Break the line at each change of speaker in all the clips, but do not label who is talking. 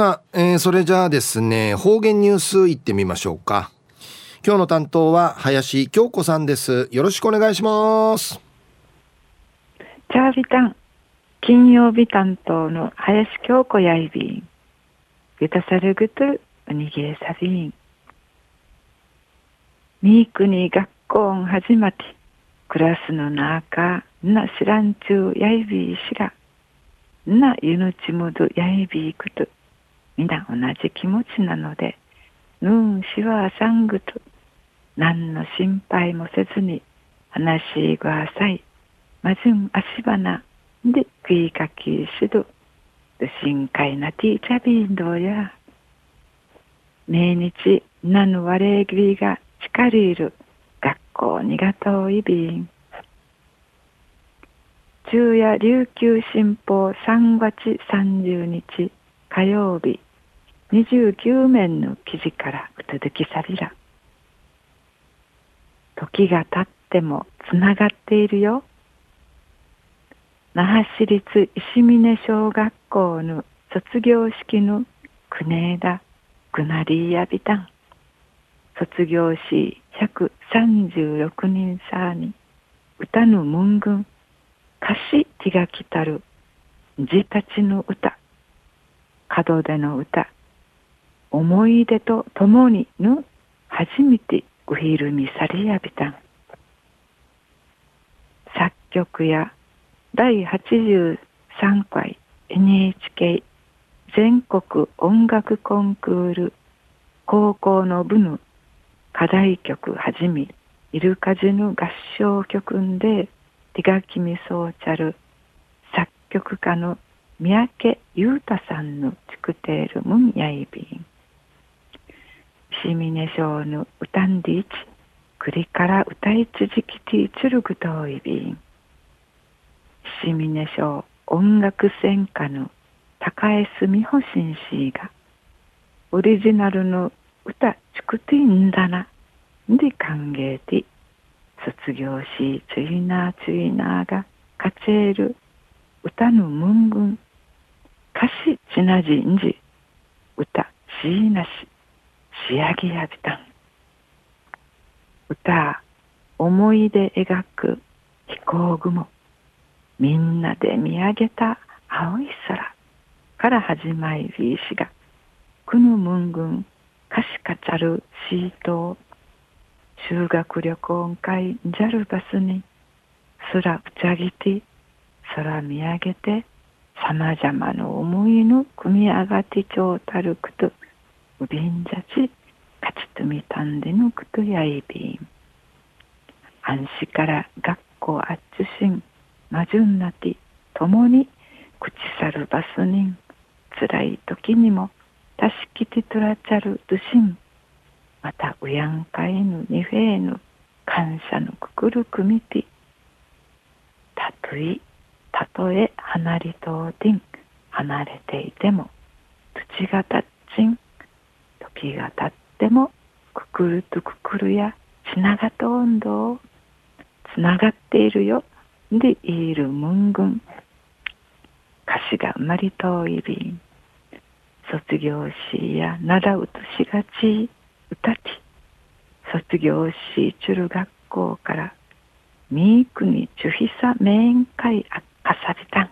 さあ、えー、それじゃあですね、方言ニュースいってみましょうか。今日の担当は林京子さんです。よろしくお願いします。
チャービタン、金曜日担当の林京子やいびん。ゆたさるぐと、おにぎれさびん。みーくに学校ん始まって、クラスの中、な知らんちゅうやいびいしら、なゆぬちむどやいびいくと、みな同じ気持ちなので、ぬんしはさんぐと、何の心配もせずに話しください。まじゅん足花で食いかきしど、深海なティーチャビンドや。命日なぬわれぎりが近りいる学校にがとういびん。昼夜琉球新報3月30日火曜日29面の記事からうつづきさびら。時が経ってもつながっているよ。那覇市立石峰小学校の卒業式の国枝グナリーヤビタン。卒業し136人さに歌の文群歌詞手が来たる字たちの歌門出の歌思い出とともにの初めてウヒルミサリヤビタン作曲や第83回 NHK 全国音楽コンクール高校の部の課題曲はじめイルカジの合唱曲んで手書きみそうちゃる作曲家の三宅裕太さんの作っているムンヤイビンしみねしょうぬうたんでいち、くりから歌い続きてつるぐといびん。しみねしょう音楽専科の高江澄穂紳士が、オリジナルの歌ちくていんだな、んで歓迎て、卒業し、ついなついなが、かちえる歌の文群、歌詞ちなじんじ、歌しいなし、仕上げやびたん。歌思い出描く飛行雲。みんなで見上げた青い空。から始まりびしが。くぬむんぐんかしかちゃるシート修学旅行会ジャルバスに。空うちゃぎて空見上げてさまざまな思いの組み上がってちょうたるくとウビンジャチカチトミタンデのクトヤイビン安心から学校あっちしんマジュンナティ共に口去るバスニン辛い時にもたしきてとらちゃるドシンまたうやんかいぬにフェーヌ感謝のくくるくみてたとえたとえ離れとうてん離れていても土がたっちん時がたってもくくるとくくるやつながと温度つながっているよ。でいるムングン歌詞が生まれといびん卒業しやなだうとしがち歌ち卒業しちゅる学校からみーくにちゅひさ面会あっかさびたん。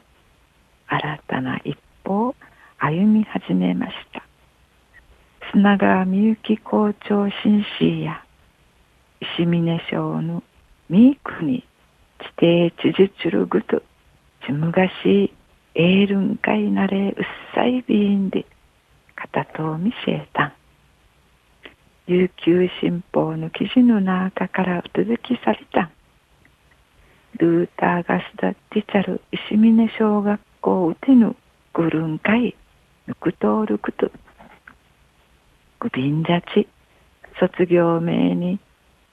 新たな一歩を歩み始めました。砂川みゆき校長紳士や石峰省のみーくに地底地じちるぐとちむがしえーるんかいなれうっさいびんで片とうみせえた。ん琉球新報の記事の中からう続きされた。んルーターガスダティチャル石峰小学校うてぬぐるんかいぬくとおるくと。グビンジャチ卒業名に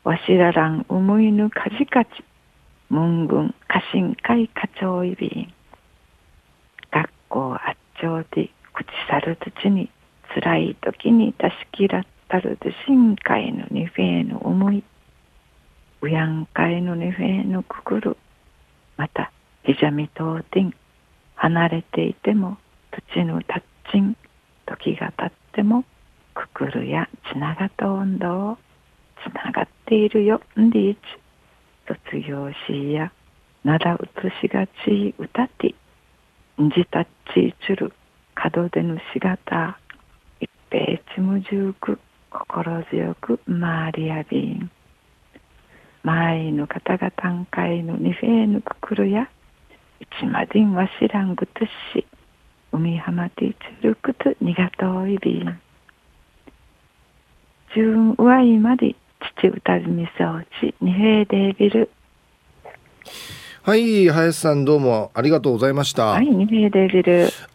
わしららん思いぬかじかち。文軍家臣会課長いびん。学校あっちょうで口さる土に辛い時にたしきらったるで深海のにフェーの思い。うやんかいのにフェーのくくる。またひじゃみとうてん。離れていても土のたっちん時が経ってもくくるやつながった温度をつながっているよ。んでいち。卒業しや。なだうつしがち。歌ってんじたっちち。る角でぬしがた一平ちむじゅうく心強く周りやびん。周りの方が単海の二フェーヌくくるや。一までんわしらんぐとし。海浜ティーチルクとにがといびん。じゅんうわいまで父歌ずみそうち二平デービル。
はい林さんどうもありがとうございました、
はい二平デービル